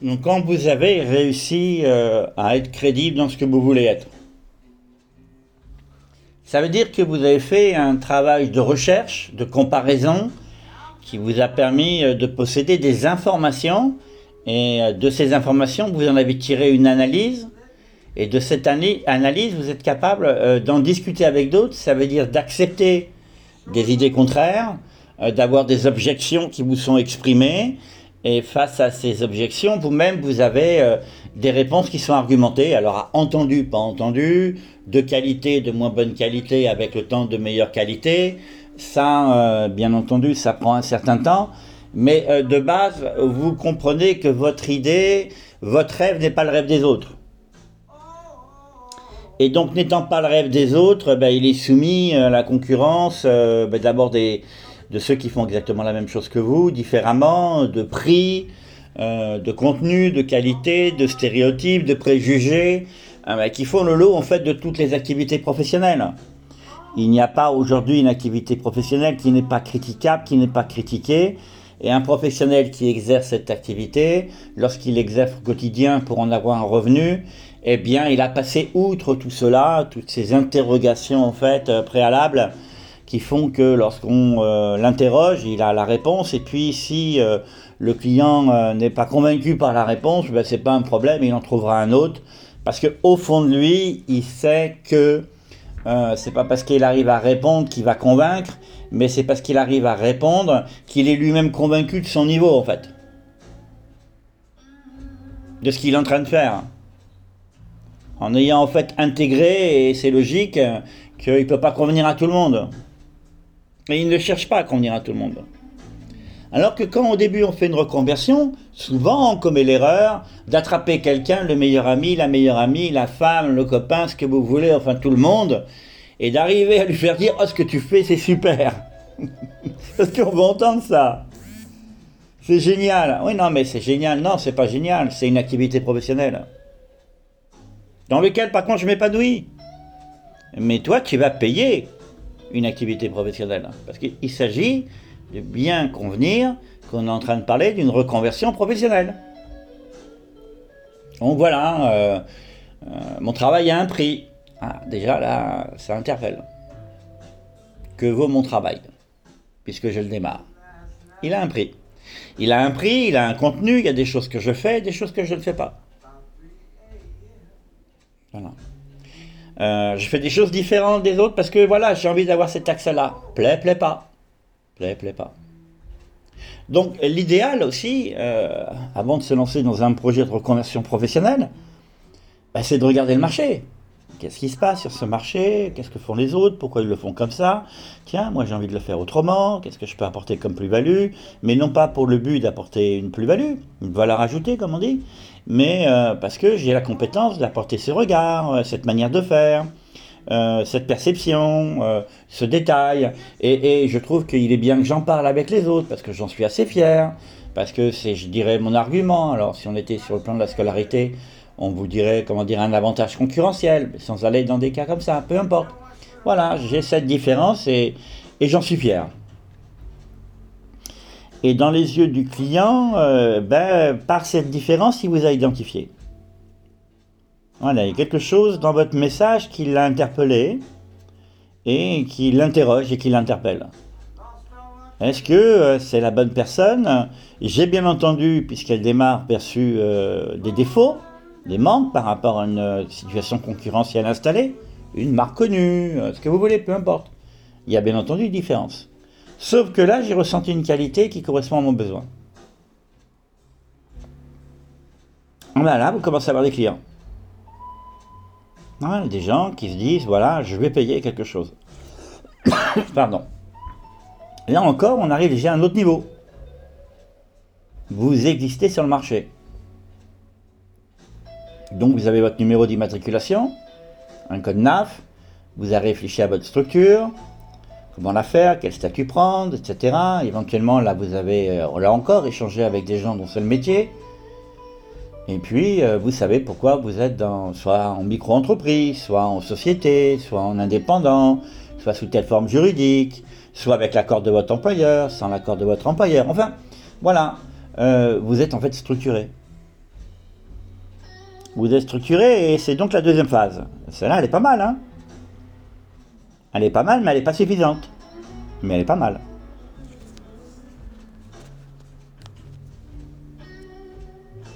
Donc, quand vous avez réussi euh, à être crédible dans ce que vous voulez être, ça veut dire que vous avez fait un travail de recherche, de comparaison, qui vous a permis euh, de posséder des informations. Et euh, de ces informations, vous en avez tiré une analyse. Et de cette analyse, vous êtes capable d'en discuter avec d'autres. Ça veut dire d'accepter des idées contraires, d'avoir des objections qui vous sont exprimées et face à ces objections, vous-même, vous avez euh, des réponses qui sont argumentées. Alors, entendu, pas entendu, de qualité, de moins bonne qualité, avec le temps de meilleure qualité. Ça, euh, bien entendu, ça prend un certain temps. Mais euh, de base, vous comprenez que votre idée, votre rêve n'est pas le rêve des autres. Et donc, n'étant pas le rêve des autres, ben, il est soumis à la concurrence, ben, d'abord des, de ceux qui font exactement la même chose que vous, différemment, de prix, euh, de contenu, de qualité, de stéréotypes, de préjugés, euh, qui font le lot en fait de toutes les activités professionnelles. Il n'y a pas aujourd'hui une activité professionnelle qui n'est pas critiquable, qui n'est pas critiquée. Et un professionnel qui exerce cette activité, lorsqu'il exerce au quotidien pour en avoir un revenu, eh bien, il a passé outre tout cela, toutes ces interrogations en fait euh, préalables qui font que lorsqu'on euh, l'interroge, il a la réponse. Et puis si euh, le client euh, n'est pas convaincu par la réponse, ben, c'est pas un problème, il en trouvera un autre. Parce que au fond de lui, il sait que c'est pas parce qu'il arrive à répondre qu'il va convaincre, mais c'est parce qu'il arrive à répondre qu'il est lui-même convaincu de son niveau en fait, de ce qu'il est en train de faire. En ayant en fait intégré, et c'est logique, qu'il ne peut pas convenir à tout le monde. Et il ne cherche pas à convenir à tout le monde. Alors que quand au début on fait une reconversion, souvent on commet l'erreur d'attraper quelqu'un, le meilleur ami, la meilleure amie, la femme, le copain, ce que vous voulez, enfin tout le monde, et d'arriver à lui faire dire Oh, ce que tu fais, c'est super. Parce qu'on va entendre ça. C'est génial. Oui, non, mais c'est génial. Non, c'est pas génial. C'est une activité professionnelle. Dans lequel, par contre, je m'épanouis. Mais toi, tu vas payer une activité professionnelle. Parce qu'il s'agit de bien convenir qu'on est en train de parler d'une reconversion professionnelle. Donc voilà, euh, euh, mon travail a un prix. Ah, déjà là, ça interpelle. Que vaut mon travail Puisque je le démarre? Il a un prix. Il a un prix, il a un contenu, il y a des choses que je fais, des choses que je ne fais pas. Voilà. Euh, je fais des choses différentes des autres parce que voilà, j'ai envie d'avoir cet axe-là. Plaît, plaît pas. Plaît, plaît pas. Donc l'idéal aussi, euh, avant de se lancer dans un projet de reconversion professionnelle, bah, c'est de regarder le marché. Qu'est-ce qui se passe sur ce marché? Qu'est-ce que font les autres? Pourquoi ils le font comme ça? Tiens, moi j'ai envie de le faire autrement. Qu'est-ce que je peux apporter comme plus-value? Mais non pas pour le but d'apporter une plus-value, une valeur ajoutée comme on dit, mais euh, parce que j'ai la compétence d'apporter ce regard, euh, cette manière de faire, euh, cette perception, ce détail. Et, je trouve qu'il est bien que j'en parle avec les autres, parce que j'en suis assez fier, parce que c'est, je dirais, mon argument. Alors si on était sur le plan de la scolarité, on vous dirait, comment dire, un avantage concurrentiel, sans aller dans des cas comme ça, peu importe. Voilà, j'ai cette différence et, et j'en suis fier. Et dans les yeux du client, euh, ben, par cette différence, il vous a identifié. Voilà, il y a quelque chose dans votre message qui l'a interpellé et qui l'interroge et qui l'interpelle. Est-ce que euh, c'est la bonne personne? J'ai bien entendu, puisqu'elle démarre, perçu euh, des défauts, des manques par rapport à une situation concurrentielle installée, une marque connue, ce que vous voulez, peu importe. Il y a bien entendu une différence. Sauf que là, j'ai ressenti une qualité qui correspond à mon besoin. Voilà, vous commencez à avoir des clients. des gens qui se disent, voilà, je vais payer quelque chose. Pardon. Là encore, on arrive déjà à un autre niveau. Vous existez sur le marché. Donc vous avez votre numéro d'immatriculation, un code NAF, vous avez réfléchi à votre structure, comment la faire, quel statut prendre, etc. Éventuellement, là, vous avez, euh, là encore, échangé avec des gens dont c'est le métier. Et puis, euh, vous savez pourquoi vous êtes dans, soit en micro-entreprise, soit en société, soit en indépendant, soit sous telle forme juridique, soit avec l'accord de votre employeur, sans l'accord de votre employeur. Enfin, voilà, euh, vous êtes en fait structuré. Vous êtes structuré et c'est donc la deuxième phase. Celle-là, elle est pas mal, hein Elle est pas mal, mais elle est pas suffisante. Mais elle est pas mal.